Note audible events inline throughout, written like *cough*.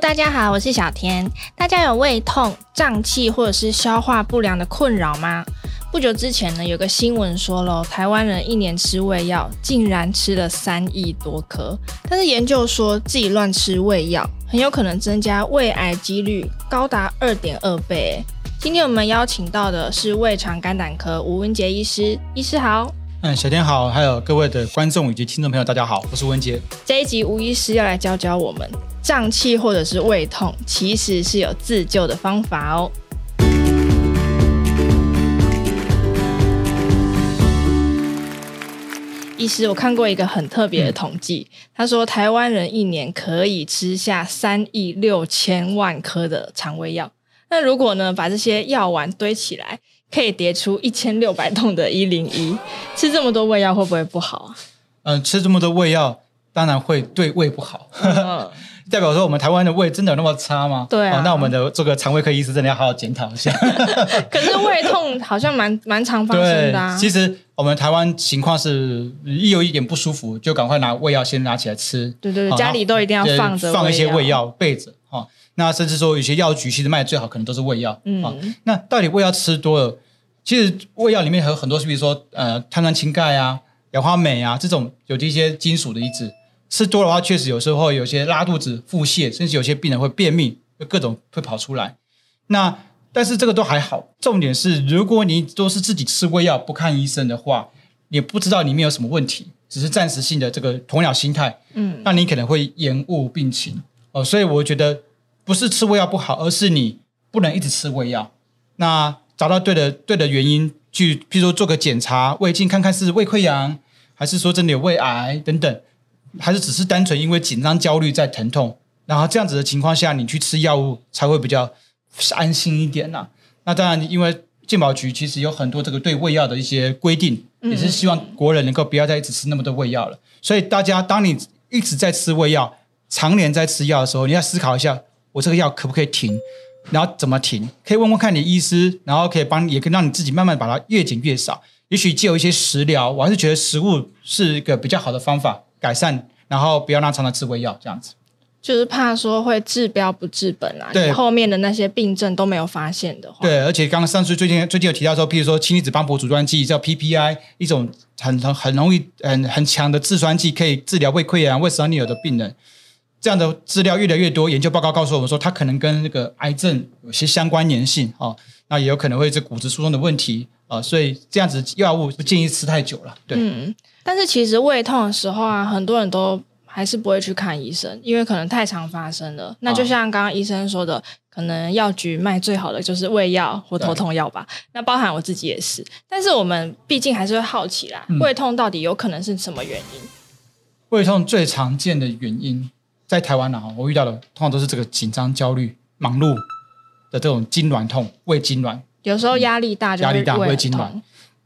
大家好，我是小天。大家有胃痛、胀气或者是消化不良的困扰吗？不久之前呢，有个新闻说了，台湾人一年吃胃药竟然吃了三亿多颗。但是研究说自己乱吃胃药，很有可能增加胃癌几率高达二点二倍。今天我们邀请到的是胃肠肝胆科吴文杰医师，医师好。嗯，小天好，还有各位的观众以及听众朋友，大家好，我是文杰。这一集吴医师要来教教我们，胀气或者是胃痛，其实是有自救的方法哦。医师，我看过一个很特别的统计，他说台湾人一年可以吃下三亿六千万颗的肠胃药。那如果呢，把这些药丸堆起来，可以叠出一千六百栋的一零一。*laughs* 吃这么多胃药会不会不好啊？嗯、呃，吃这么多胃药，当然会对胃不好。嗯、*laughs* 代表说我们台湾的胃真的有那么差吗？对啊、哦。那我们的这个肠胃科医师真的要好好检讨一下。*laughs* 可是胃痛好像蛮蛮常发生的啊。其实我们台湾情况是，一有一点不舒服，就赶快拿胃药先拿起来吃。对对对，家里都一定要放着放一些胃药备着。那甚至说，有些药局其实卖的最好，可能都是胃药。嗯、啊，那到底胃药吃多了，其实胃药里面还有很多，比如说呃，碳酸氢钙啊、氧化镁啊这种有这些金属的离子，吃多的话，确实有时候有些拉肚子、腹泻，甚至有些病人会便秘，就各种会跑出来。那但是这个都还好，重点是如果你都是自己吃胃药不看医生的话，也不知道里面有什么问题，只是暂时性的这个鸵鸟心态，嗯，那你可能会延误病情哦。所以我觉得。不是吃胃药不好，而是你不能一直吃胃药。那找到对的对的原因，去譬如说做个检查，胃镜看看是胃溃疡，还是说真的有胃癌等等，还是只是单纯因为紧张焦虑在疼痛，然后这样子的情况下，你去吃药物才会比较安心一点呐、啊。那当然，因为健保局其实有很多这个对胃药的一些规定，也是希望国人能够不要再一直吃那么多胃药了。所以大家，当你一直在吃胃药，常年在吃药的时候，你要思考一下。我这个药可不可以停？然后怎么停？可以问问看你医师，然后可以帮你，也可以让你自己慢慢把它越减越少。也许借有一些食疗，我还是觉得食物是一个比较好的方法，改善，然后不要让常常吃胃药这样子。就是怕说会治标不治本啊，对后面的那些病症都没有发现的话。对，而且刚刚上次最近最近有提到说，譬如说氢离子帮浦阻断剂叫 PPI，一种很很很容易很很强的制酸剂，可以治疗胃溃疡、胃食道逆流的病人。这样的资料越来越多，研究报告告诉我们说，它可能跟那个癌症有些相关联性啊，那也有可能会是骨质疏松的问题啊，所以这样子药物不建议吃太久了。对，嗯，但是其实胃痛的时候啊，很多人都还是不会去看医生，因为可能太常发生了。那就像刚刚医生说的，啊、可能药局卖最好的就是胃药或头痛药吧。那包含我自己也是，但是我们毕竟还是会好奇啦，嗯、胃痛到底有可能是什么原因？胃痛最常见的原因。在台湾呢，哈，我遇到的通常都是这个紧张、焦虑、忙碌的这种痉挛痛、胃痉挛。有时候压力大就，压力大胃痉挛。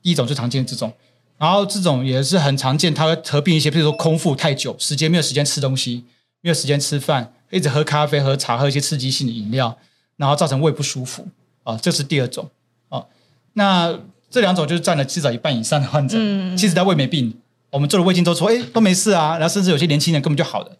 第一种最常见的这种，然后这种也是很常见，它会合并一些，比如说空腹太久，时间没有时间吃东西，没有时间吃饭，一直喝咖啡、喝茶、喝一些刺激性的饮料，然后造成胃不舒服啊，这是第二种啊。那这两种就是占了至少一半以上的患者。嗯，其实他胃没病，我们做了胃镜都说，哎，都没事啊，然后甚至有些年轻人根本就好了。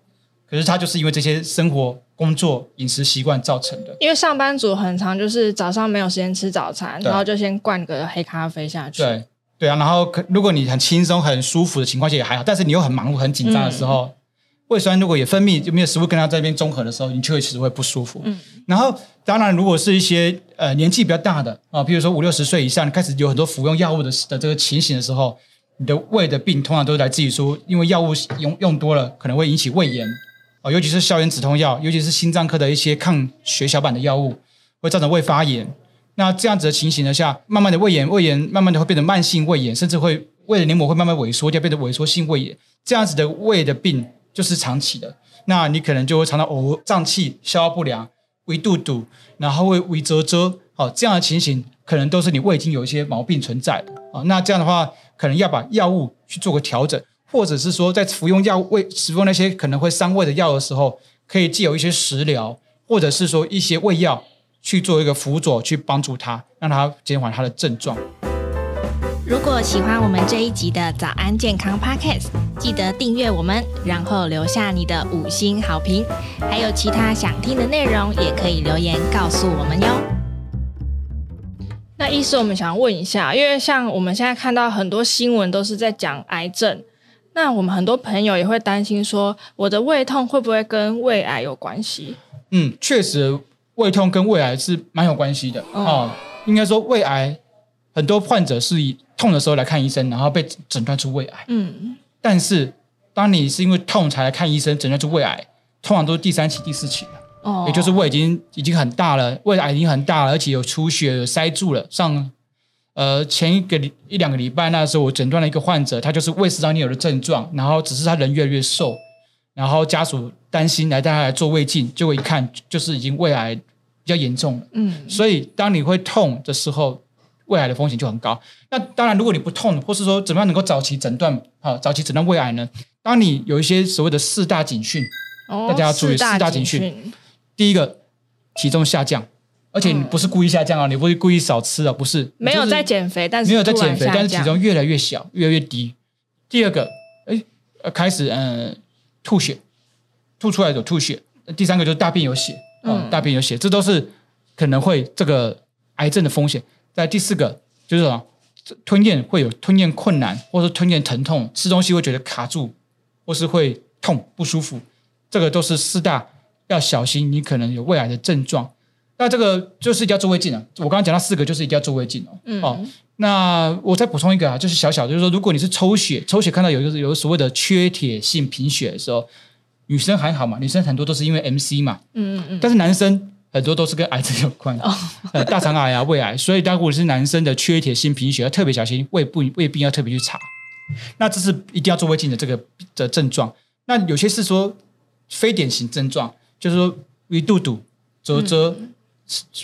可是他就是因为这些生活、工作、饮食习惯造成的。因为上班族很常就是早上没有时间吃早餐，然后就先灌个黑咖啡下去。对对啊，然后可如果你很轻松、很舒服的情况下也还好，但是你又很忙碌、很紧张的时候，嗯、胃酸如果也分泌就没有食物跟它在这边综合的时候，你就会其实会不舒服。嗯，然后当然如果是一些呃年纪比较大的啊，比如说五六十岁以上，你开始有很多服用药物的的这个情形的时候，你的胃的病通常都是来自于说，因为药物用用多了，可能会引起胃炎。哦，尤其是消炎止痛药，尤其是心脏科的一些抗血小板的药物，会造成胃发炎。那这样子的情形下，慢慢的胃炎，胃炎慢慢的会变成慢性胃炎，甚至会胃的黏膜会慢慢萎缩，就变成萎缩性胃炎。这样子的胃的病就是长期的，那你可能就会常常呕、胀气、消化不良、胃肚肚，然后会胃折折。哦，这样的情形可能都是你胃已经有一些毛病存在的。哦，那这样的话，可能要把药物去做个调整。或者是说，在服用药胃、使用那些可能会伤胃的药的时候，可以借有一些食疗，或者是说一些胃药去做一个辅佐，去帮助他，让他减缓他的症状。如果喜欢我们这一集的早安健康 Podcast，记得订阅我们，然后留下你的五星好评。还有其他想听的内容，也可以留言告诉我们哟。那医师，我们想问一下，因为像我们现在看到很多新闻都是在讲癌症，那我们很多朋友也会担心说，我的胃痛会不会跟胃癌有关系？嗯，确实，胃痛跟胃癌是蛮有关系的啊、哦哦。应该说，胃癌很多患者是以痛的时候来看医生，然后被诊断出胃癌。嗯，但是当你是因为痛才来看医生，诊断出胃癌，通常都是第三期、第四期了。哦，也就是胃已经已经很大了，胃癌已经很大了，而且有出血、有塞住了。上呃前一个礼一两个礼拜那时候，我诊断了一个患者，他就是胃食道逆流的症状，然后只是他人越来越瘦，然后家属担心来带他来做胃镜，结果一看就是已经胃癌比较严重了。嗯，所以当你会痛的时候。胃癌的风险就很高。那当然，如果你不痛，或是说怎么样能够早期诊断，好，早期诊断胃癌呢？当你有一些所谓的四大警讯，哦、大家要注意四大警讯。第一个，体重下降，而且你不是故意下降啊，嗯、你不是故意少吃啊，不是。没有在减肥，但是没有在减肥，但是体重越来越小，越来越低。第二个，哎，开始嗯吐血，吐出来有吐血。第三个就是大便有血，嗯，大便有血，这都是可能会这个癌症的风险。在第四个就是什么？吞咽会有吞咽困难，或者吞咽疼痛，吃东西会觉得卡住，或是会痛不舒服，这个都是四大要小心，你可能有胃癌的症状。那这个就是一定要做胃镜啊。我刚刚讲到四个，就是一定要做胃镜哦。嗯。哦，那我再补充一个啊，就是小小，就是说，如果你是抽血，抽血看到有就是有所谓的缺铁性贫血的时候，女生还好嘛，女生很多都是因为 MC 嘛。嗯嗯嗯。但是男生。很多都是跟癌症有关的，*laughs* 呃，大肠癌啊、胃癌，所以如果是男生的缺铁性贫血，要特别小心，胃部胃病要特别去查。那这是一定要做胃镜的这个的症状。那有些是说非典型症状，就是说胃肚肚、啧啧，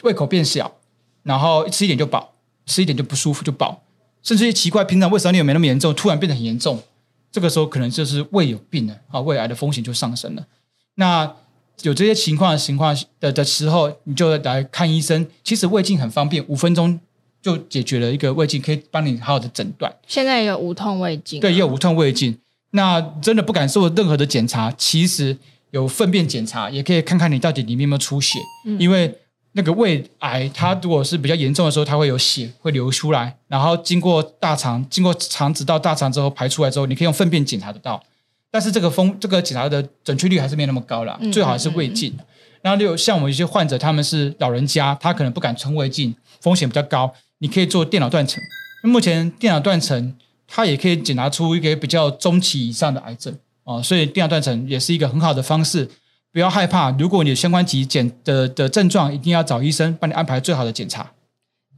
胃口变小，然后吃一点就饱，吃一点就不舒服就饱，甚至于奇怪，平常胃食道逆流没那么严重，突然变得很严重，这个时候可能就是胃有病了啊，胃癌的风险就上升了。那有这些情况的情况的的时候，你就来看医生。其实胃镜很方便，五分钟就解决了一个胃镜，可以帮你好好的诊断。现在也有无痛胃镜，对，也有无痛胃镜。那真的不敢做任何的检查，其实有粪便检查，也可以看看你到底里面有没有出血。嗯、因为那个胃癌，它如果是比较严重的时候，它会有血会流出来，然后经过大肠，经过肠子到大肠之后排出来之后，你可以用粪便检查得到。但是这个风这个检查的准确率还是没有那么高了，最好还是胃镜。嗯嗯嗯、然后就像我们一些患者，他们是老人家，他可能不敢穿胃镜，风险比较高。你可以做电脑断层，目前电脑断层它也可以检查出一个比较中期以上的癌症啊，所以电脑断层也是一个很好的方式。不要害怕，如果你有相关疾检的的症状，一定要找医生帮你安排最好的检查。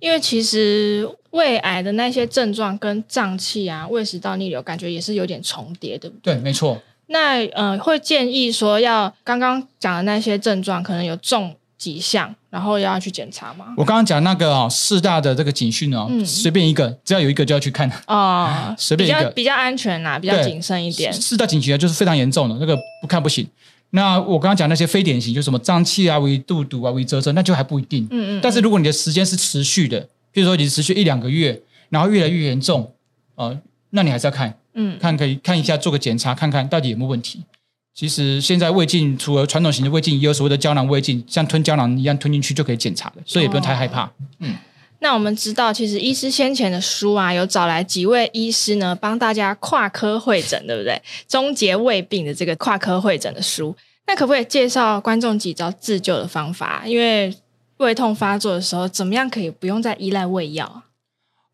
因为其实胃癌的那些症状跟胀气啊、胃食道逆流，感觉也是有点重叠，对不对？对，没错。那呃，会建议说要刚刚讲的那些症状，可能有重几项，然后要去检查吗？我刚刚讲那个哦，四大的这个警讯哦，嗯、随便一个，只要有一个就要去看 *laughs* 哦，*laughs* 随便一个比较，比较安全呐，比较谨慎一点。四大警讯就是非常严重的，那个不看不行。那我刚刚讲那些非典型，就什么胀气啊、胃肚肚啊、胃啧啧，那就还不一定。嗯，嗯嗯。但是如果你的时间是持续的，比如说你持续一两个月，然后越来越严重，呃，那你还是要看，嗯，看可以看一下，做个检查，看看到底有没有问题。其实现在胃镜除了传统型的胃镜，也有所谓的胶囊胃镜，像吞胶囊一样吞进去就可以检查的，所以也不用太害怕。哦、嗯。那我们知道，其实医师先前的书啊，有找来几位医师呢，帮大家跨科会诊，对不对？终结胃病的这个跨科会诊的书，那可不可以介绍观众几招自救的方法？因为胃痛发作的时候，怎么样可以不用再依赖胃药？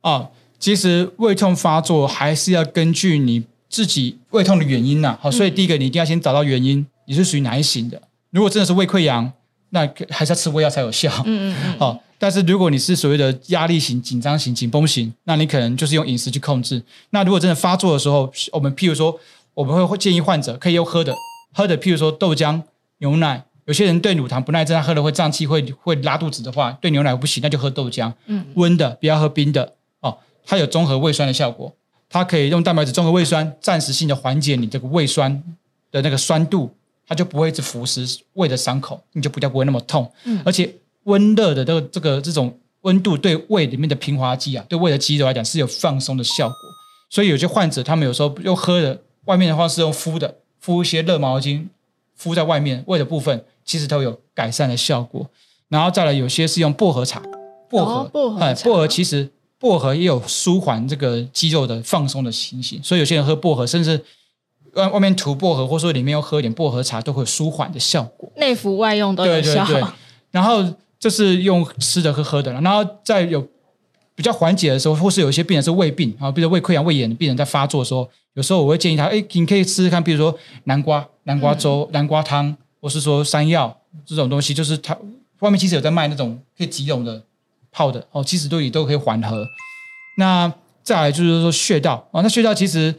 哦，其实胃痛发作还是要根据你自己胃痛的原因呐、啊。好，所以第一个你一定要先找到原因，你是属于哪一型的？如果真的是胃溃疡，那还是要吃胃药才有效。嗯嗯嗯。*laughs* 好。但是如果你是所谓的压力型、紧张型、紧绷型，那你可能就是用饮食去控制。那如果真的发作的时候，我们譬如说，我们会建议患者可以用喝的，喝的譬如说豆浆、牛奶。有些人对乳糖不耐症，他喝了会胀气、会会拉肚子的话，对牛奶不行，那就喝豆浆。嗯，温的不要喝冰的哦，它有中和胃酸的效果，它可以用蛋白质中和胃酸，暂时性的缓解你这个胃酸的那个酸度，它就不会一直腐蚀胃的伤口，你就比较不会那么痛。嗯，而且。温热的这个这个这种温度对胃里面的平滑肌啊，对胃的肌肉来讲是有放松的效果。所以有些患者他们有时候又喝的，外面的话是用敷的，敷一些热毛巾敷在外面胃的部分，其实都有改善的效果。然后再来有些是用薄荷茶，薄荷，哦、薄荷，哎，薄荷其实薄荷也有舒缓这个肌肉的放松的情形。所以有些人喝薄荷，甚至外外面涂薄荷，或者说里面又喝一点薄荷茶，都会有舒缓的效果。内服外用都有效。对对对。然后这是用吃的和喝的，然后再有比较缓解的时候，或是有一些病人是胃病啊，比如胃溃疡、胃炎的病人在发作的时候，有时候我会建议他，哎，你可以试试看，比如说南瓜、南瓜粥、嗯、南瓜汤，或是说山药这种东西，就是它。外面其实有在卖那种可以即溶的泡的哦，其实都也都可以缓和。那再来就是说穴道啊，那穴道其实，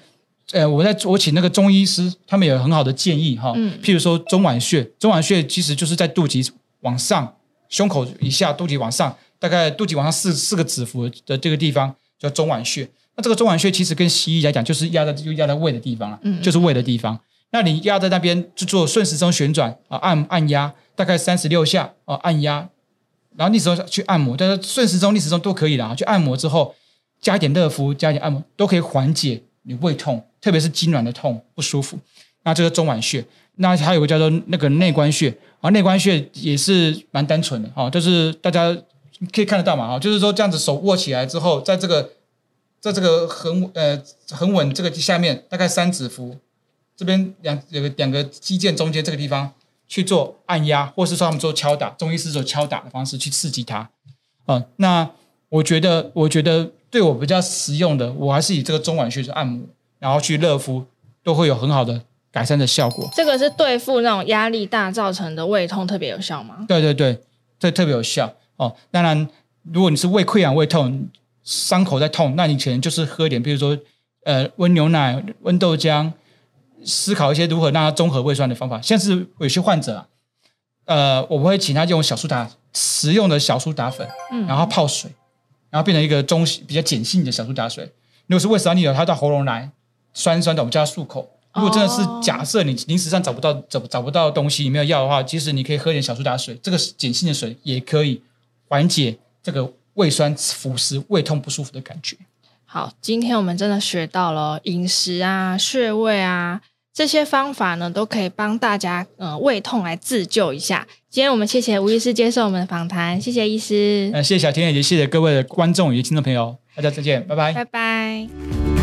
呃，我在我请那个中医师，他们有很好的建议哈。嗯。譬如说中脘穴，中脘穴其实就是在肚脐往上，胸口以下，肚脐往上，大概肚脐往上四四个指腹的这个地方叫中脘穴。那这个中脘穴其实跟西医来讲，就是压在就压在胃的地方了，嗯，就是胃的地方。那你压在那边就做顺时针旋转啊，按按压。大概三十六下啊，按压，然后逆时针去按摩，但是顺时针、逆时针都可以啦。去按摩之后，加一点热敷，加一点按摩，都可以缓解你胃痛，特别是痉挛的痛不舒服。那这个中脘穴，那还有个叫做那个内关穴啊，内关穴也是蛮单纯的啊，就是大家可以看得到嘛，哈，就是说这样子手握起来之后，在这个在这个横呃横稳这个下面，大概三指腹这边两有个两个肌腱中间这个地方。去做按压，或是说他们做敲打，中医师做敲打的方式去刺激它。嗯，那我觉得，我觉得对我比较实用的，我还是以这个中脘穴去按摩，然后去热敷，都会有很好的改善的效果。这个是对付那种压力大造成的胃痛特别有效吗？对对对，这特别有效哦。当然，如果你是胃溃疡、胃痛，伤口在痛，那你可能就是喝一点，比如说呃温牛奶、温豆浆。思考一些如何让它中和胃酸的方法，像是有些患者啊，呃，我们会请他用小苏打，食用的小苏打粉，嗯，然后泡水，然后变成一个中比较碱性的小苏打水。如果是胃食道逆流，它到喉咙来酸酸的，我们叫它漱口。如果真的是假设你临时上找不到找找不到东西，你没有药的话，其实你可以喝点小苏打水，这个碱性的水也可以缓解这个胃酸腐蚀、胃痛不舒服的感觉。好，今天我们真的学到了饮食啊、穴位啊。这些方法呢，都可以帮大家呃胃痛来自救一下。今天我们谢谢吴医师接受我们的访谈，谢谢医师。呃，谢谢小天，也谢谢各位的观众与听众朋友，大家再见，拜拜，拜拜。